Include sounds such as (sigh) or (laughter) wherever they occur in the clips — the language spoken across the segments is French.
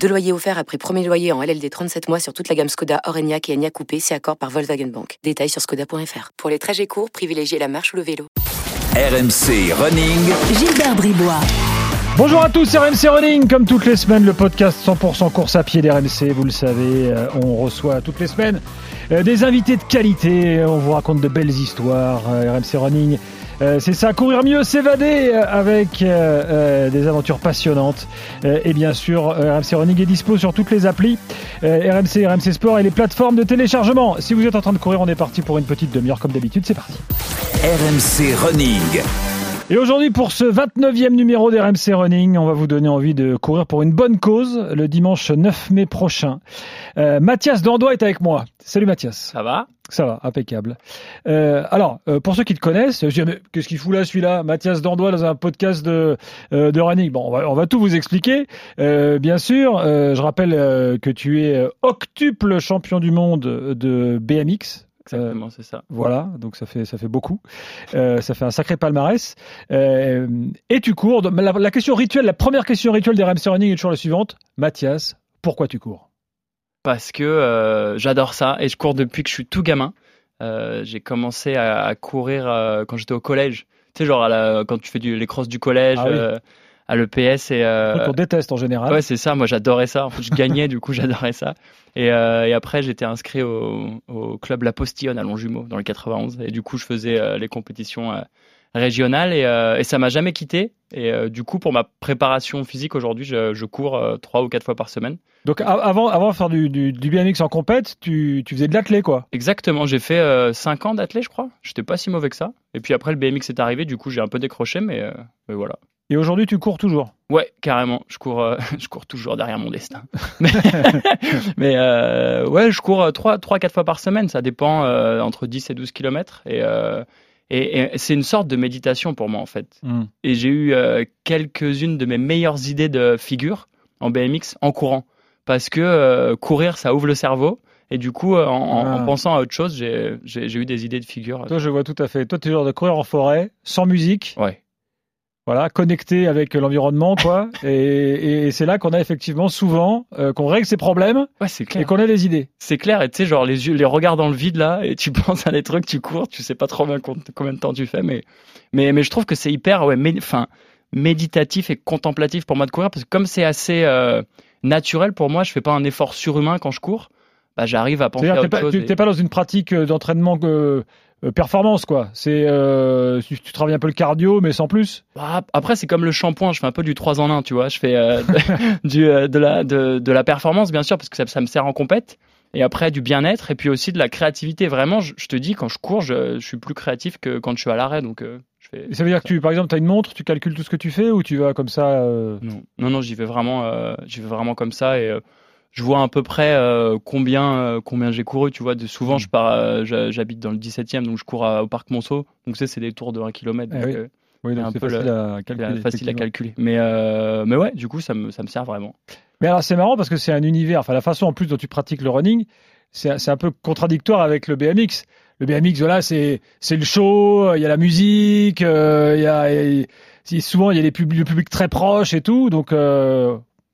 Deux loyers offerts après premier loyer en LLD 37 mois sur toute la gamme Skoda, Orenia et Enya Coupé, c'est accord par Volkswagen Bank. Détails sur skoda.fr. Pour les trajets courts, privilégiez la marche ou le vélo. RMC Running. Gilbert Bribois. Bonjour à tous, c'est RMC Running. Comme toutes les semaines, le podcast 100% course à pied d'RMC. Vous le savez, euh, on reçoit toutes les semaines des invités de qualité. On vous raconte de belles histoires. Euh, RMC Running. c'est ça, courir mieux, s'évader avec des aventures passionnantes. et bien sûr, RMC Running est dispo sur toutes les applis, RMC, RMC Sport et les plateformes de téléchargement. Si vous êtes en train de courir, on est parti pour une petite demi-heure comme d'habitude. C'est parti. RMC Running. Et aujourd'hui, pour ce 29e numéro d'RMC Running, on va vous donner envie de courir pour une bonne cause le dimanche 9 mai prochain. Euh, Mathias Dandois est avec moi. Salut Mathias. Ça va? Ça va, impeccable. Euh, alors, euh, pour ceux qui te connaissent, je dis, mais qu'est-ce qu'il fout là celui-là? Mathias Dandois dans un podcast de, euh, de running. Bon, on va, on va tout vous expliquer. Euh, bien sûr, euh, je rappelle que tu es octuple champion du monde de BMX. Exactement, c'est ça. Voilà, donc ça fait, ça fait beaucoup. Euh, ça fait un sacré palmarès. Euh, et tu cours. La, la, question rituelle, la première question rituelle des RMC Running est toujours la suivante. Mathias, pourquoi tu cours? Parce que euh, j'adore ça et je cours depuis que je suis tout gamin. J'ai commencé à, à courir quand j'étais au collège. Tu sais, genre à la, quand tu fais du, les crosses du collège. Ah oui à l'EPS et euh... on déteste en général. Ouais, c'est ça. Moi, j'adorais ça. En fait, je gagnais, (laughs) du coup, j'adorais ça. Et, euh, et après, j'étais inscrit au, au, club La Postillonne à Longjumeau dans le 91. Et du coup, je faisais euh, les compétitions euh, régionales et, et ça m'a jamais quitté. Et du coup, pour ma préparation physique aujourd'hui, je, je, cours trois ou quatre fois par semaine. Donc avant, avant de faire du, du, du BMX en compète, tu, tu faisais de l'athlé quoi Exactement. J'ai fait cinq ans d'athlé, je crois. J'étais pas si mauvais que ça. Et puis après, le BMX est arrivé. Du coup, j'ai un peu décroché, mais, mais voilà. Et aujourd'hui, tu cours toujours Ouais, carrément. Je cours, euh, (laughs) je cours toujours derrière mon destin. mais, (laughs) mais euh, ouais, je cours 3, 3 4 fois par semaine. Ça dépend euh, entre 10 et 12 kilomètres. Et, et, et c'est une sorte de méditation pour moi, en fait. Mm. Et j'ai eu quelques-unes de mes meilleures idées de figure en BMX en courant. Parce que courir, ça ouvre le cerveau. Et du coup, en, ah. en pensant à autre chose, j'ai eu des idées de figure. Toi, je vois tout à fait. Toi, tu es genre de courir en forêt, sans musique. Ouais voilà, connecté avec l'environnement, quoi. (laughs) et, et c'est là qu'on a effectivement souvent euh, qu'on règle ses problèmes ouais, et qu'on a des idées. C'est clair. Et tu sais, genre les yeux, les regards dans le vide là, et tu (laughs) penses à des trucs, tu cours, tu sais pas trop bien combien de temps tu fais, mais mais mais je trouve que c'est hyper, ouais, enfin méditatif et contemplatif pour moi de courir parce que comme c'est assez euh, naturel pour moi, je fais pas un effort surhumain quand je cours. Bah, j'arrive à penser à autre pas, chose. Tu n'es et... pas dans une pratique d'entraînement que euh, performance quoi. C'est euh, tu, tu, travailles un peu le cardio mais sans plus. Bah, après c'est comme le shampoing, je fais un peu du 3 en 1, tu vois, je fais euh, (laughs) du euh, de la de, de, la performance bien sûr parce que ça, ça me sert en compète et après du bien-être et puis aussi de la créativité. Vraiment, je, je te dis quand je cours, je, je, suis plus créatif que quand je suis à l'arrêt donc je fais Ça veut dire que tu par exemple, tu as une montre, tu calcules tout ce que tu fais ou tu vas comme ça Non. Non non, j'y vais vraiment j'y vais vraiment comme ça et je vois à peu près euh, combien euh, combien j'ai couru tu vois de, souvent je pars euh, j'habite dans le 17e donc je cours à, au parc Monceau donc c'est des tours de 1 km donc, oui. oui donc c'est facile, le, à calculer, facile à calculer mais mais ouais du coup ça me ça me sert vraiment mais alors c'est marrant parce que c'est un univers enfin la façon en plus dont tu pratiques le running c'est un peu contradictoire avec le BMX le BMX voilà c'est c'est le show il y a la musique il y a, il y a souvent il y a les pub le public très proche et tout donc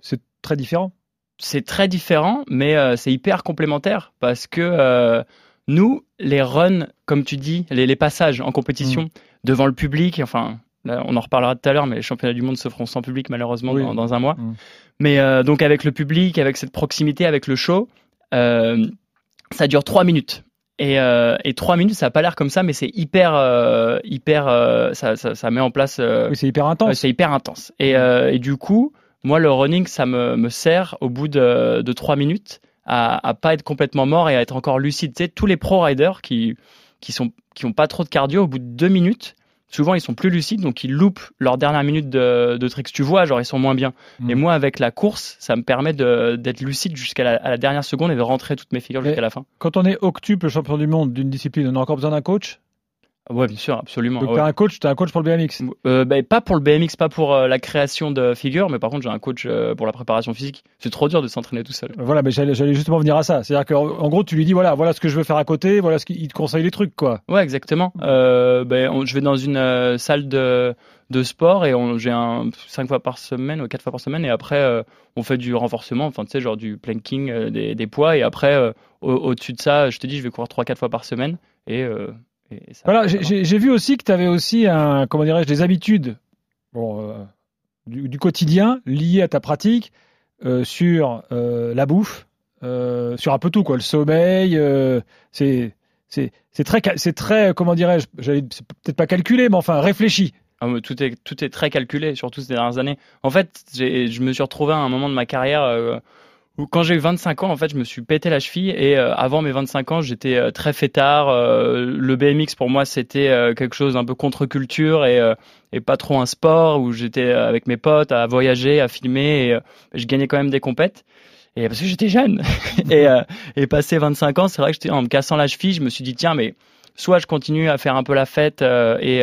c'est très différent c'est très différent, mais euh, c'est hyper complémentaire parce que euh, nous, les runs, comme tu dis, les, les passages en compétition mmh. devant le public, enfin, là, on en reparlera tout à l'heure, mais les championnats du monde se feront sans public malheureusement oui. dans, dans, un mois. Mmh. Mais euh, donc avec le public, avec cette proximité, avec le show, ça dure trois minutes. Et, euh, et trois minutes, ça n'a pas l'air comme ça, mais c'est hyper, euh, hyper, ça, ça, ça, met en place. oui, c'est hyper intense. c'est hyper intense. Et, et du coup, moi, le running, ça me, me sert au bout de, de 3 minutes à, à pas être complètement mort et à être encore lucide. Tu sais, tous les pro riders qui, qui sont, qui ont pas trop de cardio, au bout de 2 minutes, souvent ils sont plus lucides, donc ils loupent leur dernière minute de, de tricks. Tu vois, genre ils sont moins bien. Mmh. Et moi, avec la course, ça me permet d'être lucide jusqu'à la, la, dernière seconde et de rentrer toutes mes figures jusqu'à la fin. Quand on est octuple champion du monde d'une discipline, on a encore besoin d'un coach? Ouais, bien sûr, absolument. Donc ouais. t'as un coach, t'as un coach pour le BMX. Euh, bah, pas pour le BMX, pas pour euh, la création de figures, mais par contre j'ai un coach euh, pour la préparation physique. C'est trop dur de s'entraîner tout seul. Voilà, mais j'allais justement venir à ça. C'est-à-dire qu'en en gros, tu lui dis voilà, voilà ce que je veux faire à côté, voilà ce qu'il te conseille les trucs, quoi. Ouais, exactement. On- je vais dans une salle de, de sport et j'ai un 5 fois par semaine ou 4 fois par semaine et après on fait du renforcement, enfin tu sais, genre du planking, des, des poids et après au- au-dessus de ça, je te dis, je vais courir 3-4 fois par semaine et, et- et ça. Voilà, j'ai- vu aussi que tu avais aussi un, comment dirais-je, des habitudes bon, euh, du, du quotidien liées à ta pratique euh, sur euh, la bouffe, euh, sur un peu tout, quoi. Le sommeil, euh, c'est très, très, comment dirais-je, j'allais- c'est peut-être pas calculé, mais enfin réfléchi. Ah, mais tout est tout est très calculé, surtout ces dernières années. En fait, j'ai- je me suis retrouvé à un moment de ma carrière euh, quand j'ai eu 25 ans, en fait, je me suis pété la cheville et euh, avant mes 25 ans, j'étais euh, très fêtard. euh, le BMX pour moi, c'était euh, quelque chose un peu contre-culture et euh, et pas trop un sport où j'étais euh, avec mes potes à voyager, à filmer et je gagnais quand même des compètes. Et parce que j'étais jeune (laughs) et et passé 25 ans, c'est vrai que j'étais en me cassant la cheville, je me suis dit tiens mais soit je continue à faire un peu la fête et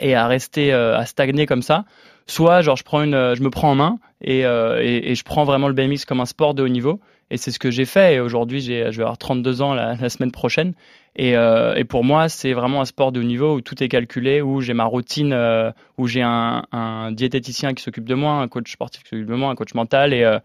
et à rester euh, à stagner comme ça soit genre je prends une euh, je me prends en main et, euh, et, et je prends vraiment le BMX comme un sport de haut niveau et c'est ce que j'ai fait et aujourd'hui j'ai je vais avoir 32 ans la, (laughs) la semaine prochaine et, euh, et pour moi c'est vraiment un sport de haut niveau où tout est calculé où j'ai ma routine euh, où j'ai un, un diététicien qui s'occupe de moi un coach sportif qui s'occupe de moi un coach mental et euh,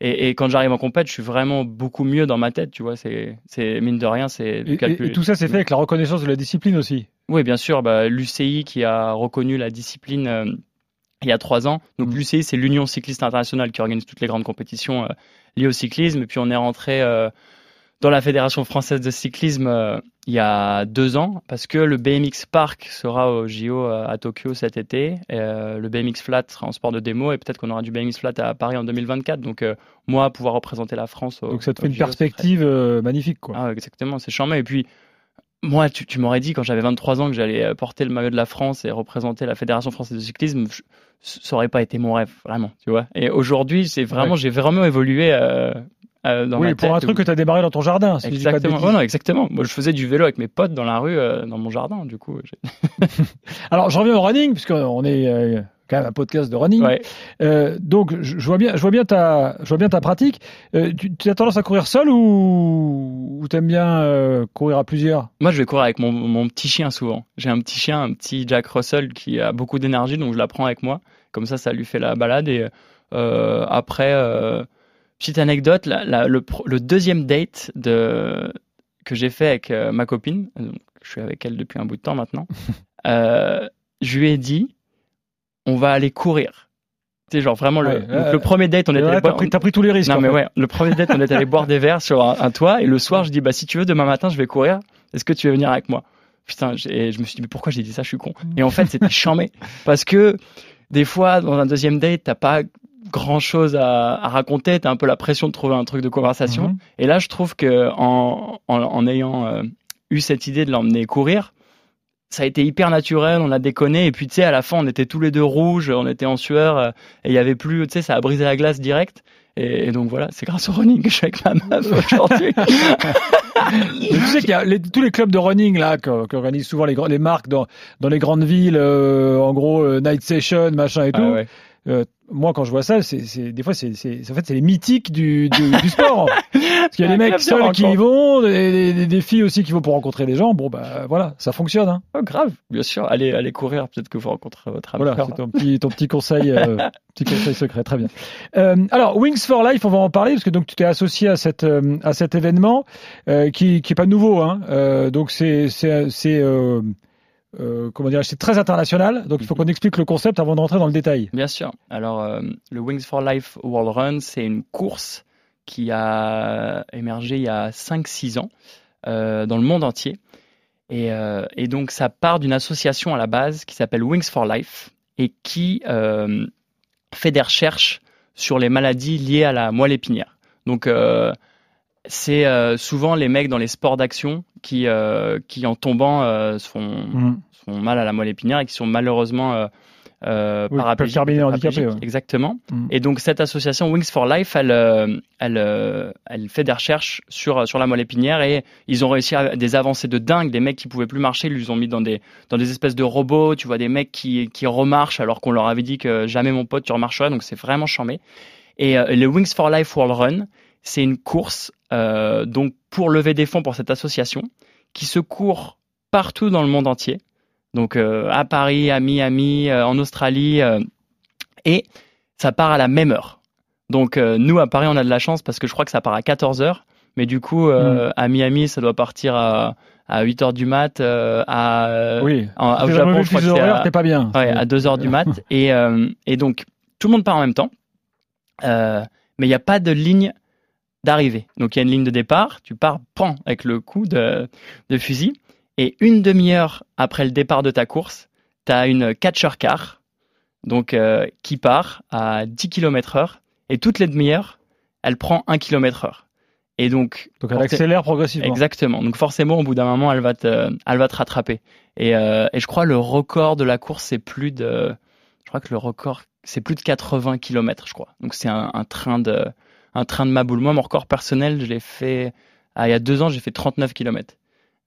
et, et quand j'arrive en compète, je suis vraiment beaucoup mieux dans ma tête, tu vois. C'est, c'est mine de rien, c'est du et- tout ça, c'est fait avec la reconnaissance de la discipline aussi. Oui, bien sûr. Bah, L'UCI qui a reconnu la discipline euh, il y a trois ans. Donc Mhm. l'UCI, c'est l'Union cycliste internationale qui organise toutes les grandes compétitions euh, liées au cyclisme. Et puis on est rentré euh, dans la Fédération française de cyclisme euh, il y a deux ans parce que le BMX Park sera au JO à Tokyo cet été. Le BMX Flat sera en sport de démo et peut-être qu'on aura du BMX Flat à Paris en 2024. Donc moi, pouvoir représenter la France. au- Donc ça te fait une JO, ce serait- perspective magnifique, quoi. ah, exactement, c'est charmant. Et puis, moi, tu, tu m'aurais dit quand j'avais 23 ans que j'allais euh, porter le maillot de la France et représenter la Fédération française de cyclisme, je- ça aurait pas été mon rêve, vraiment, tu vois. Et aujourd'hui, c'est vraiment, Ouais. j'ai vraiment évolué euh, euh, dans oui, ma pour un truc où- que tu as démarré dans ton jardin. Si Exactement. Ouais, non, exactement. Moi, je faisais du vélo avec mes potes dans la rue, euh, dans mon jardin, du coup. (laughs) Alors, je reviens au running, puisqu'on est euh, quand même un podcast de running. Ouais. Euh, donc, je, je vois bien, je vois bien ta, je vois bien ta pratique. Euh, tu, tu as tendance à courir seul ou, ou t'aimes bien euh, courir à plusieurs? Moi, je vais courir avec mon, mon petit chien souvent. J'ai un petit chien, un petit Jack Russell qui a beaucoup d'énergie, donc je la prends avec moi. Comme ça, ça lui fait la balade. Et euh, après, petite anecdote, la- la- le, deuxième date de, que j'ai fait avec ma copine, donc, je suis avec elle depuis un bout de temps maintenant, (laughs) je lui ai dit, on va aller courir. Tu sais, genre vraiment, le, Ouais, donc, euh, le premier date, on Et était allé boire- t'as pris tous les risques. non mais fait. ouais, le premier date, on est allé boire des verres sur un, un toit et le soir, je dis bah si tu veux demain matin, je vais courir. Est-ce que tu veux venir avec moi? Putain, j'ai- je me suis dit mais pourquoi j'ai dit ça, je suis con. Et en fait, c'était chambé (laughs) parce que des fois dans un deuxième date, t'as pas grand chose à, à raconter, t'as un peu la pression de trouver un truc de conversation. Mhm. Et là, je trouve que en, en, en ayant euh, eu cette idée de l'emmener courir, ça a été hyper naturel, on a déconné, et puis tu sais, à la fin, on était tous les deux rouges, on était en sueur, euh, et il y avait plus, tu sais, ça a brisé la glace direct. Et, et donc voilà, c'est grâce au running que (laughs) je suis avec ma meuf aujourd'hui. (laughs) Tu sais qu'il y a les- tous les clubs de running là qu'organisent souvent les, les marques dans, dans les grandes villes, euh, en gros euh, night session, machin et tout. Ah ouais. Euh, moi, quand je vois ça, c'est, des fois, c'est, en fait, c'est les mythiques du, du, du sport. (laughs) Parce qu'il y a des mecs Bien sûr, seuls qui y vont, des, des- des filles aussi qui vont pour rencontrer des gens. Bon, bah voilà, ça fonctionne. Hein. Oh, grave, bien sûr, allez, allez courir, peut-être que vous rencontrerez votre ami. Voilà, c'est ton petit, ton petit conseil, euh, (laughs) petit conseil secret, très bien. Euh, alors, Wings for Life, on va en parler parce que donc tu t'es associé à cette, à cet événement qui, qui est pas nouveau. Hein. Donc c'est, c'est, euh, comment dire, c'est très international. Donc il faut qu'on explique le concept avant de rentrer dans le détail. Bien sûr. Alors, euh, le Wings for Life World Run, c'est une course qui a émergé il y a 5-6 ans euh, dans le monde entier. Et, et donc, ça part d'une association à la base qui s'appelle Wings for Life et qui fait des recherches sur les maladies liées à la moelle épinière. Donc, c'est euh, souvent les mecs dans les sports d'action qui, euh, qui en tombant, euh, se font, se font mal à la moelle épinière et qui sont malheureusement euh, euh, Oui, paraplégiques, handicapés, ouais. Exactement. Mm. Et donc cette association Wings for Life, elle, elle, elle fait des recherches sur sur la moelle épinière et ils ont réussi à des avancées de dingue. Des mecs qui pouvaient plus marcher, ils les ont mis dans des dans des espèces de robots. Tu vois des mecs qui qui remarchent alors qu'on leur avait dit que jamais mon pote tu remarcherais. Donc c'est vraiment charmé. Et le Wings for Life World Run, c'est une course euh, donc pour lever des fonds pour cette association qui se court partout dans le monde entier. Donc euh, à Paris, à Miami, euh, en Australie, et ça part à la même heure. Donc nous à Paris on a de la chance parce que je crois que ça part à 14 heures, mais du coup euh, à Miami ça doit partir à, à 8 heures du mat, euh, à Oui. en- au Japon je crois que à- pas bien. Ouais, à 2 heures du mat. (laughs) Et, euh, et donc, tout le monde part en même temps. Euh, mais il n'y a pas de ligne d'arrivée. Donc, il y a une ligne de départ. Tu pars, pan, avec le coup de, de fusil. Et une demi-heure après le départ de ta course, tu as une catcher car donc, euh, qui part à 10 km heure. Et toutes les demi-heures, elle prend 1 km heure. Et donc, Donc elle accélère progressivement. Exactement. Donc forcément, au bout d'un moment, elle va te, elle va te rattraper. Et, euh, et je crois le record de la course, c'est plus de, je crois que le record, c'est plus de 80 km, je crois. Donc c'est un, un train de, un train de ma boule. Moi, mon record personnel, je l'ai fait, ah, il y a deux ans, j'ai fait 39 km.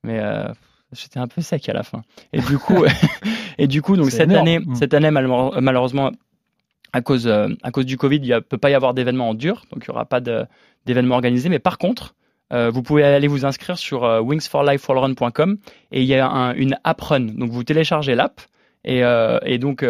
Mais euh, j'étais un peu sec à la fin. Et du coup, (laughs) (laughs) et du coup, donc C'est cette énorme. année, Mm. cette année, malheure- malheureusement, à cause, euh, à cause du Covid, il ne peut pas y avoir d'événements en dur, donc il n'y aura pas d'événements organisés. Mais par contre, euh, vous pouvez aller vous inscrire sur euh, wingsforlifewallrun.com et il y a un- une app run. Donc vous téléchargez l'app et, euh, et donc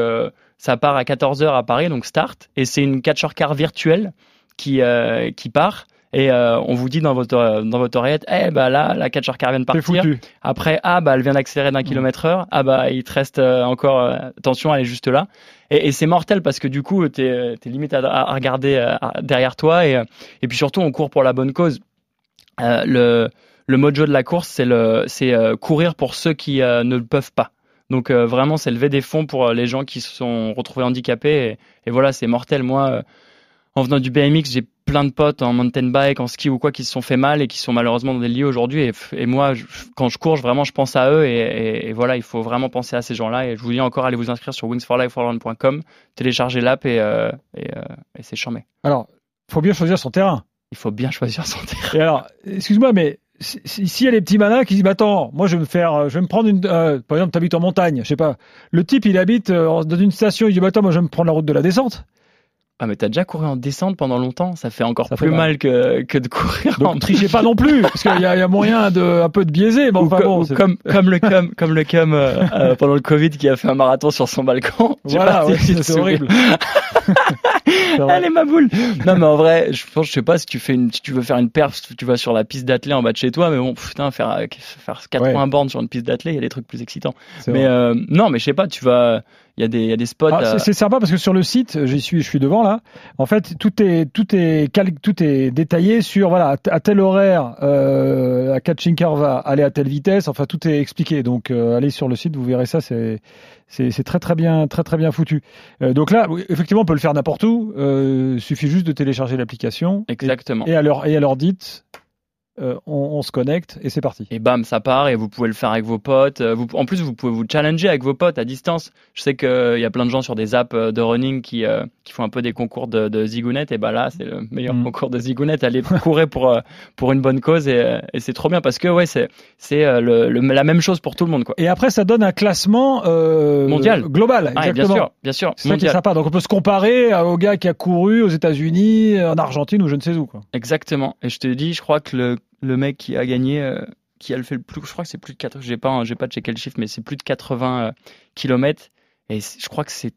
ça part à 14h à Paris, donc start. Et c'est une catcher car virtuelle qui, euh, qui part. Et euh, on vous dit dans votre, dans votre oreillette, eh bah là, la catcher car vient de partir. Après, ah bah elle vient d'accélérer d'un kilomètre heure. Ah bah il te reste euh, encore, euh, attention, elle est juste là. Et, et c'est mortel parce que du coup, t'es es limite à, à regarder euh, à- derrière toi. Et, euh, et puis surtout, on court pour la bonne cause. Euh, le, le mojo de la course, c'est le, c'est euh, courir pour ceux qui euh, ne le peuvent pas. Donc euh, vraiment, c'est lever des fonds pour euh, les gens qui se sont retrouvés handicapés. Et, et voilà, c'est mortel. Moi, euh, en venant du BMX, j'ai plein de potes en mountain bike, en ski ou quoi, qui se sont fait mal et qui sont malheureusement dans des lits aujourd'hui. Et, moi, je- quand je cours, je- vraiment, je pense à eux. Et, et- et voilà, il faut vraiment penser à ces gens-là. Et je vous dis encore, allez vous inscrire sur wingsforlifeforrun.com, téléchargez l'app et, euh, euh, et c'est charmé. Alors, faut bien choisir son terrain. Il faut bien choisir son terrain. Et alors, excuse-moi, mais si- si- s'il y a des petits malins qui disent, bah, attends, moi je vais me faire, euh, je vais me prendre une, euh, par exemple, t'habites en montagne, je sais pas. Le type, il habite euh, dans une station, il dit, bah, attends, moi je vais me prendre la route de la descente. Ah, mais t'as déjà couru en descente pendant longtemps? Ça fait encore Ça fait plus mal. mal que, que de courir en Donc, trichez pas non plus, parce qu'il y, y a moyen de, un peu de biaiser. Bon, enfin, bon, comme, (laughs) comme le cum, comme le euh, euh, pendant le Covid qui a fait un marathon sur son balcon. (laughs) Voilà, ouais, c'est horrible. (laughs) Est ma boule. Non, mais en vrai, je pense, je sais pas si tu fais une, si tu veux faire une perf, tu vas sur la piste d'athlée en bas de chez toi, mais bon, putain, faire, euh, faire 80 bornes sur une piste d'athlée, il y a des trucs plus excitants. Mais euh, non, mais je sais pas, tu vas, il y a des, il y a des spots. Ah, euh, c'est- sympa parce que sur le site, j'y suis, je suis devant là. En fait, tout est tout est cal- tout est détaillé sur voilà à à tel horaire, euh, catching car va aller à telle vitesse. Enfin, tout est expliqué. Donc, euh, allez sur le site, vous verrez ça. C'est c'est très très bien très très bien foutu. Euh, donc là, effectivement, on peut le faire n'importe où. Euh, suffit juste de télécharger l'application. Et- Exactement. Et, à leur et à leur dite, euh, on, on se connecte et c'est parti. Et bam, ça part et vous pouvez le faire avec vos potes. Euh, Vous, en plus, vous pouvez vous challenger avec vos potes à distance. Je sais qu'il y a plein de gens sur des apps euh, de running qui, euh, qui font un peu des concours de, de zigounette. Et bah là, c'est le meilleur Mm. concours de zigounette. Allez (laughs) courir pour, euh, pour une bonne cause et, euh, et c'est trop bien parce que ouais, c'est c'est euh, le, le- la même chose pour tout le monde. Quoi. Et après, ça donne un classement euh, Mondial. global. Ah, bien sûr, bien sûr. C'est ça qui est sympa. Donc on peut se comparer au gars qui a couru aux États-Unis, en Argentine ou je ne sais où. Quoi. Exactement. Et je te dis, je crois que le, le mec qui a gagné, euh, qui a le fait le plus, je crois que c'est plus de 4, j'ai pas, j'ai pas checké le chiffre, mais c'est plus de 80 km. Et je crois que c'est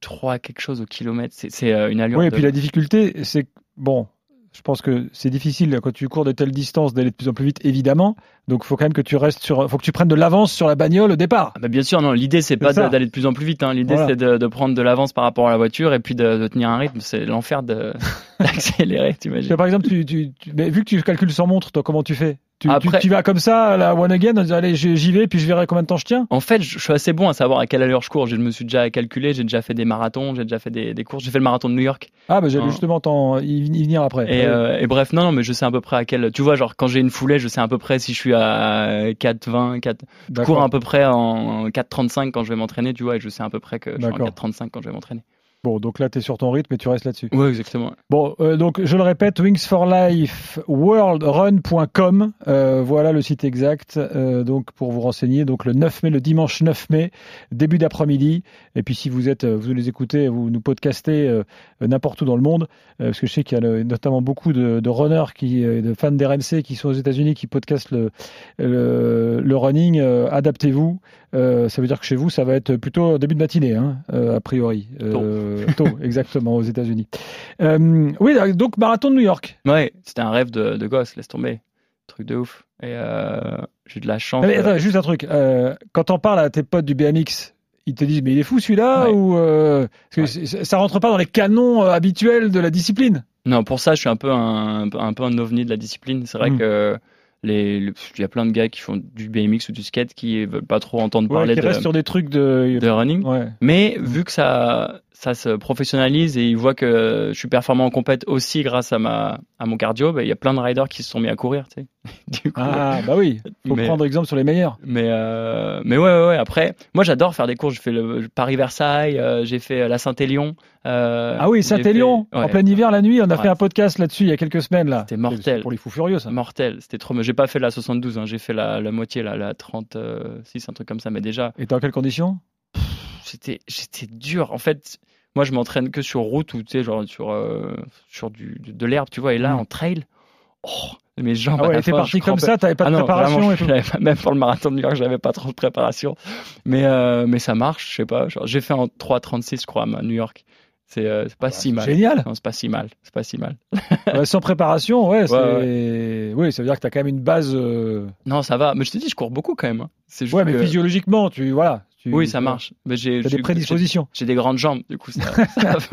3 quelque chose au kilomètre. C'est, euh, une allure. Oui, et de- puis la difficulté, c'est que, bon, je pense que c'est difficile quand tu cours de telles distances d'aller de plus en plus vite, évidemment. Donc il faut quand même que tu restes sur, faut que tu prennes de l'avance sur la bagnole au départ. Ah bah bien sûr, non. L'idée c'est pas d'aller de plus en plus vite. Hein. L'idée Voilà. c'est de, de prendre de l'avance par rapport à la voiture et puis de, de tenir un rythme. C'est l'enfer de, (laughs) d'accélérer, Tu t'imagines. vois, par exemple, tu, tu, tu- mais vu que tu calcules sans montre, toi, comment tu fais? Tu, Après- tu, tu vas comme ça à la one again, en disant, allez, j'y vais, puis je verrai combien de temps je tiens. En fait, je je suis assez bon à savoir à quelle allure je cours. Je me suis déjà calculé, j'ai déjà fait des marathons, j'ai déjà fait des, des courses. J'ai fait le marathon de New York. Ah, bah j'allais Hein. justement t'en- y, y venir après. Et, Ouais. euh, et bref, non, non, mais je sais à peu près à quel. Tu vois, genre quand j'ai une foulée, je sais à peu près si je suis à 4,20, 4. Je cours à peu près en 4,35 quand je vais m'entraîner, tu vois, et je sais à peu près que je suis en D'accord. 4,35 quand je vais m'entraîner. Bon, donc là, tu es sur ton rythme et tu restes là-dessus. Ouais, exactement. Bon, euh, donc je le répète, Wings for Life worldrun.com, euh, voilà le site exact. euh, donc pour vous renseigner, donc le 9 mai, le dimanche 9 mai, début d'après-midi. Et puis si vous êtes, euh, vous les écoutez, vous nous podcastez n'importe où dans le monde, parce que je sais qu'il y a le- notamment beaucoup de, de runners qui, de fans d'RMC qui sont aux États-Unis qui podcastent le le, le running. Adaptez-vous. Ça veut dire que chez vous, ça va être plutôt début de matinée, hein, a priori. Tôt, (laughs) exactement, aux États-Unis. Euh, oui, donc marathon de New York. Ouais, c'était un rêve de, de gosse, laisse tomber. Truc de ouf. Et euh, j'ai de la chance. Mais euh, attends, juste un truc. Euh, quand t'en parles à tes potes du BMX, ils te disent mais il est fou celui-là Ouais. ou euh, parce que Ouais. c'est- ça rentre pas dans les canons euh, habituels de la discipline? Non, pour ça, je suis un peu un, un peu un ovni de la discipline. C'est vrai Mm. que les, le- il y a plein de gars qui font du BMX ou du skate qui veulent pas trop entendre Ouais, parler qui de, restent sur des trucs de. de running. Mais vu que ça, ça se professionnalise et ils voient que je suis performant en compète aussi grâce à ma, à mon cardio, bah, il y a plein de riders qui se sont mis à courir, tu sais. (laughs) Du coup, Ah bah oui. Faut Mais- prendre exemple sur les meilleurs. mais euh, mais ouais, ouais, ouais. Après, moi, j'adore faire des courses. J'ai fait le Paris Versailles, euh, j'ai fait la Saint-Élion. euh, Ah oui, Saint-Élion, fait- en plein hiver la nuit, on a Ouais. fait un podcast là-dessus il y a quelques semaines là. C'était mortel. Pour les fous furieux ça. Mortel, c'était trop. Mais j'ai pas fait la 72, hein, j'ai fait la, la moitié, la, la 36, un truc comme ça. Mais déjà, Et dans quelles conditions c'était j'étais dur. En fait, moi, je m'entraîne que sur route ou tu sais, genre sur euh, sur du de, de l'herbe, tu vois. Et là, Mm. en trail, oh, mes jambes. Ah ouais, t'es parti comme ça, t'avais pas de Ah non, préparation vraiment, et tout. j'avais pas- même pour le marathon de New York, j'avais pas trop de préparation. Mais euh, mais ça marche, je sais pas. J'ai fait en 3:36, je crois, à New York. C'est euh, pas si mal. Génial. C'est pas si mal. C'est pas si mal. (laughs) Sans préparation, ouais. Ouais, Oui, ça veut dire que t'as quand même une base. euh, Non, ça va. Mais je te dis, je cours beaucoup quand même. hein. C'est juste Ouais, mais que- physiologiquement, tu voilà. Tu, Oui, ça marche. Mais j'ai des prédispositions. J'ai des grandes jambes, du coup, ça,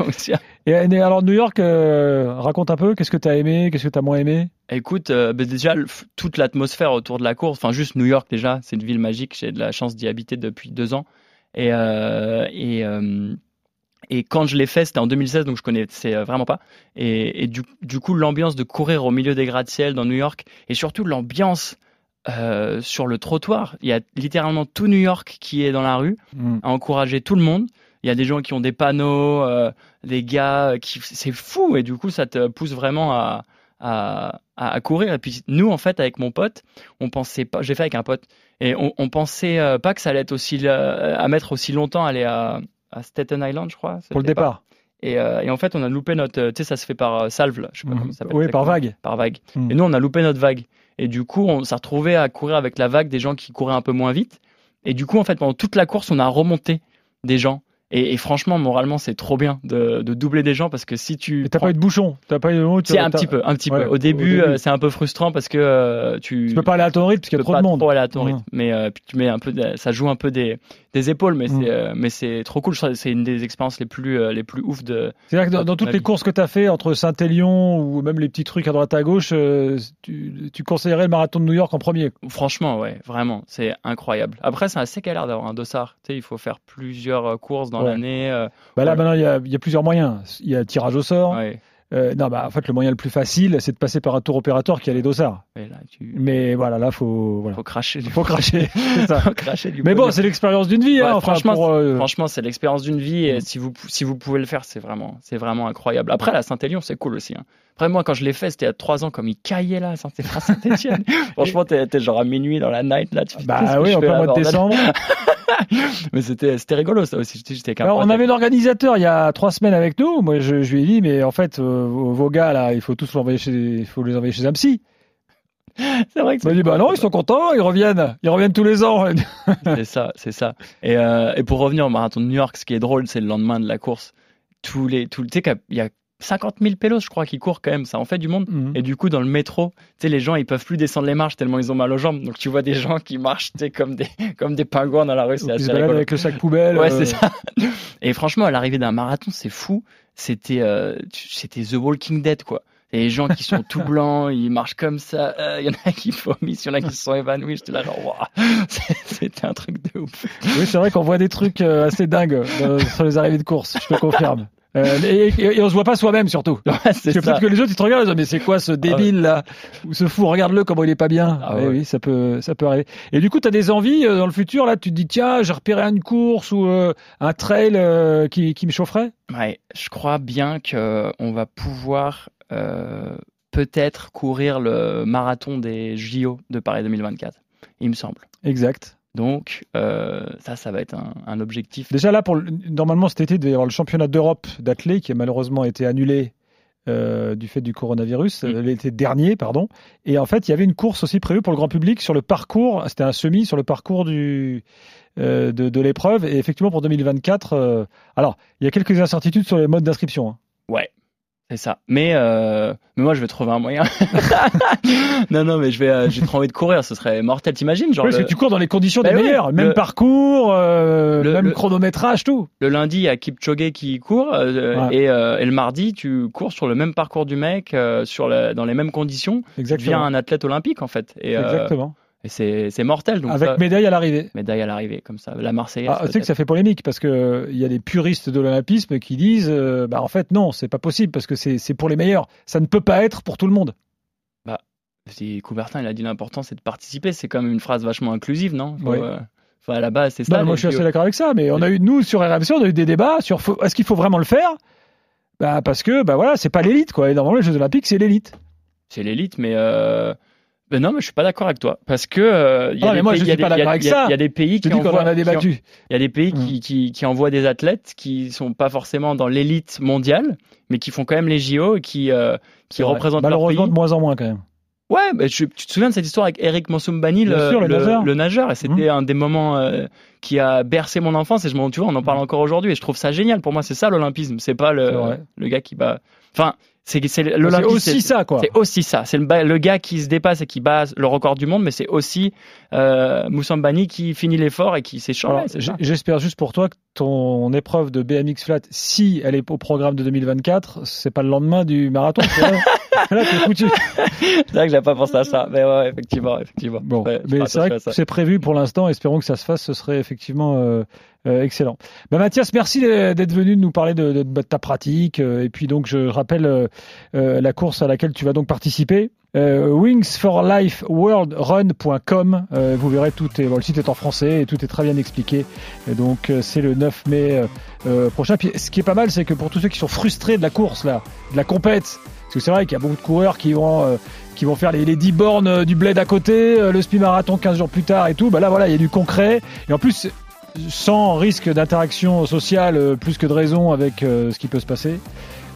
(laughs) aussi. Et alors New York, euh, raconte un peu, qu'est-ce que t'as aimé, qu'est-ce que t'as moins aimé? Écoute, euh, bah, déjà, toute l'atmosphère autour de la course, enfin, juste New York, déjà, c'est une ville magique. J'ai de la chance d'y habiter depuis deux ans. Et, euh, et, et quand je l'ai fait, c'était en 2016, donc je connaissais vraiment pas. Et, et du, du coup, l'ambiance de courir au milieu des gratte-ciel dans New York, et surtout l'ambiance euh, sur le trottoir. Il y a littéralement tout New York qui est dans la rue. Hmm. à encourager tout le monde. Il y a des gens qui ont des panneaux, euh, des gars qui c'est fou et du coup ça te pousse vraiment à, à, courir. Et puis nous en fait avec mon pote, on pensait pas, j'ai fait avec un pote et on, on pensait euh, pas que ça allait être aussi euh, à mettre aussi longtemps à aller à, à Staten Island, je crois. Pour le départ. Et, euh, et en fait on a loupé notre, euh, tu sais ça se fait par euh, salve, là. je sais pas Mhm. comment ça s'appelle. Oui, par vague. Par vague. Mhm. Et nous on a loupé notre vague. Et du coup on s'est retrouvé à courir avec la vague des gens qui couraient un peu moins vite. Et du coup, en fait, pendant toute la course, on a remonté des gens. Et, et franchement, moralement, c'est trop bien de, de doubler des gens parce que si tu. T'as prends- pas eu de bouchon, t'as pas eu de C'est un t'as- petit peu, un petit Ouais, peu. au début, début. euh, c'est un peu frustrant parce que euh, tu. Tu peux pas aller à ton rythme parce qu'il y a trop de monde. trop aller à ton rythme. Mais euh, tu mets un peu, de- ça joue un peu des, des épaules, mais c'est, euh, mais c'est trop cool. C'est une des expériences les plus, les plus ouf de. C'est-à-dire que dans, dans toutes les courses que tu as fait entre Saint-Élion ou même les petits trucs à droite à gauche, tu, tu conseillerais le marathon de New York en premier? Franchement, ouais, vraiment, c'est incroyable. Après, c'est assez galère d'avoir un dossard. Tu sais, il faut faire plusieurs courses dans Ouais. l'année. euh, Bah là, maintenant, il y a, il y a plusieurs moyens. Il y a tirage au sort. ouais. Euh, non, bah, en fait, le moyen le plus facile, c'est de passer par un tour opérateur qui a les dossards. Et là, tu. Mais voilà, là, faut, voilà. Faut cracher. du- faut cracher. (laughs) c'est ça. faut cracher du Mais bon, c'est l'expérience d'une vie. Ouais, hein, enfin, franchement, pour, euh, Franchement, c'est l'expérience d'une vie et Mm. si vous, si vous pouvez le faire, c'est vraiment, c'est vraiment incroyable. Après, la Saint-Élion, c'est cool aussi. Hein. Après, moi, quand je l'ai fait, c'était il y a trois ans, comme il caillait là, Saint- à Saint-Etienne. (laughs) Franchement, t'es genre à minuit dans la night là. Tu bah oui, en plein mois de décembre. (laughs) (laughs) Mais c'était c'était rigolo ça aussi. J'étais j'étais avec un Alors, on avait l'organisateur il y a trois semaines avec nous. Moi, je, je lui ai dit, mais en fait, euh, vos, gars là, il faut tous l'envoyer chez, il faut les envoyer chez un (laughs) psy. C'est vrai que Il m'a dit, bah non, ils sont contents, ils reviennent, ils reviennent tous les ans. (laughs) c'est ça, c'est ça. Et, euh, et pour revenir au marathon de New York, ce qui est drôle, c'est le lendemain de la course. Tous les, tous, tu sais qu'il y a 50 000 pélos, je crois, qui courent quand même. Ça en fait du monde. Mhm. Et du coup, dans le métro, tu sais, les gens, ils peuvent plus descendre les marches tellement ils ont mal aux jambes. Donc, tu vois des gens qui marchent, tu comme des, (laughs) comme des pingouins dans la rue. C'est assez avec le sac poubelle. Ouais, euh, c'est ça. (laughs) Et franchement, à l'arrivée d'un marathon, c'est fou. C'était, euh, c'était The Walking Dead, quoi. Et les gens qui sont tout blancs, (laughs) ils marchent comme ça. Euh, Il y en a qui vomissent, il y en a qui se sont évanouis. J'étais là, genre, waouh, c'était un truc de ouf. Oui, c'est vrai qu'on voit des trucs euh, assez dingues sur les arrivées de course, je te confirme. Euh, et, et- et on se voit pas soi-même surtout. (laughs) Ouais, c'est peut-être que les autres ils te regardent, ils disent, mais c'est quoi ce débile là? Ou ce fou, regarde-le comment il est pas bien. Ah Eh ouais. Oui, ça peut, ça peut arriver. Et du coup, tu as des envies euh, dans le futur là, tu te dis tiens, j'ai repéré une course ou euh, un trail euh, qui, qui me chaufferait? Ouais, je crois bien que on va pouvoir euh, peut-être courir le marathon des JO de Paris 2024. Il me semble. Exact. Donc euh, ça, ça va être un, un objectif. Déjà là, pour le- normalement cet été, il devait y avoir le championnat d'Europe d'athlé qui a malheureusement été annulé euh, du fait du coronavirus, Mm. euh, l'été dernier, pardon. Et en fait, il y avait une course aussi prévue pour le grand public sur le parcours. C'était un semi sur le parcours du euh, de, de l'épreuve. Et effectivement, pour 2024, euh, alors il y a quelques incertitudes sur les modes d'inscription. hein. Ouais, c'est ça. Mais, euh, mais moi, je vais trouver un moyen. (laughs) non, non, mais je vais, euh, j'ai trop envie de courir. Ce serait mortel. T'imagines, genre Oui, parce le, que tu cours dans les conditions Bah des oui, meilleures, même le- parcours, euh, le- même chronométrage, tout. le lundi, il y a Kipchoge qui court euh, Ouais. et, et le mardi, tu cours sur le même parcours du mec, sur dans les mêmes conditions. Tu deviens Exactement. un athlète olympique en fait. Et, Exactement. Et c'est, mortel. Donc Avec ça- médaille à l'arrivée. médaille à l'arrivée, comme ça. La Marseillaise. Ah, tu sais que ça fait polémique parce que euh, il y a des puristes de l'olympisme qui disent euh, bah en fait non c'est pas possible parce que c'est pour les meilleurs ça ne peut pas être pour tout le monde Si Coubertin, il a dit l'important, c'est de participer. C'est quand même une phrase vachement inclusive, non? Faut, Oui. euh, enfin, à la base, c'est non, ça. moi je suis assez d'accord avec ça mais on a eu nous sur RMC on a eu des débats sur est-ce qu'il faut vraiment le faire? Bah parce que bah voilà c'est pas l'élite quoi et normalement les Jeux Olympiques c'est l'élite C'est l'élite, mais. Euh... Ben non, mais je suis pas d'accord avec toi. Parce que. euh, y a Ah, mais des moi, pays- je suis pas d'accord avec ça. Il y a des pays qui envoient. a débattu Il y a des pays Mm. qui, qui, qui envoient des athlètes qui sont pas forcément dans l'élite mondiale, mais qui font quand même les JO et qui, euh, qui représentent leur malheureusement pays. de moins en moins quand même Ouais, je- tu te souviens de cette histoire avec Eric Monsoumbani, Bien le, sûr, le nageur. le nageur, et c'était un des moments euh, qui a bercé mon enfance. Et je m'en, tu vois, on en parle encore aujourd'hui, et je trouve ça génial. Pour moi, c'est ça l'olympisme. C'est pas le, le gars qui bat. Enfin, c'est, aussi ça quoi C'est aussi ça. C'est le, gars qui se dépasse et qui bat le record du monde, mais c'est aussi euh, Moussambani qui finit l'effort et qui s'échange. J'espère juste pour toi que ton épreuve de BMX flat, si elle est au programme de 2024, c'est pas le lendemain du marathon. tu vois. (laughs) Là, t'es foutu. C'est vrai que j'ai pas pensé à ça. Mais ouais, effectivement, effectivement. Bon, Ouais, mais c'est vrai que c'est prévu pour l'instant. Espérons que ça se fasse. Ce serait effectivement euh, euh, excellent. Bah, Mathias, merci d'être venu nous parler de, de- de ta pratique. euh, et puis donc, je rappelle euh, euh, la course à laquelle tu vas donc participer. Euh, wingsforlifeworldrun.com euh, vous verrez tout est bon, le site est en français et tout est très bien expliqué et donc c'est le 9 mai prochain puis ce qui est pas mal c'est que pour tous ceux qui sont frustrés de la course là de la compète parce que c'est vrai qu'il y a beaucoup de coureurs qui vont qui vont faire les, les 10 bornes du bled à côté, le spi marathon 15 jours plus tard et tout. Bah là, voilà, il y a du concret. Et en plus, sans risque d'interaction sociale, euh, plus que de raison avec euh, ce qui peut se passer.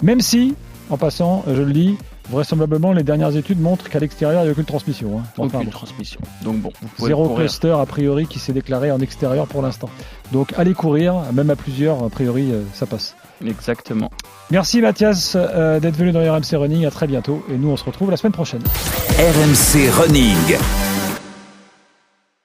Même si, en passant, euh, je le dis, vraisemblablement, les dernières études montrent qu'à l'extérieur, il n'y a aucune transmission. hein. Enfin, Aucune bon. transmission. Donc bon, vous pouvez Zéro courir. cluster, a priori, qui s'est déclaré en extérieur pour l'instant. Donc, allez courir, même à plusieurs, a priori, euh, ça passe. Exactement. Merci Mathias euh, d'être venu dans RMC Running. À très bientôt. Et nous, on se retrouve la semaine prochaine. RMC Running.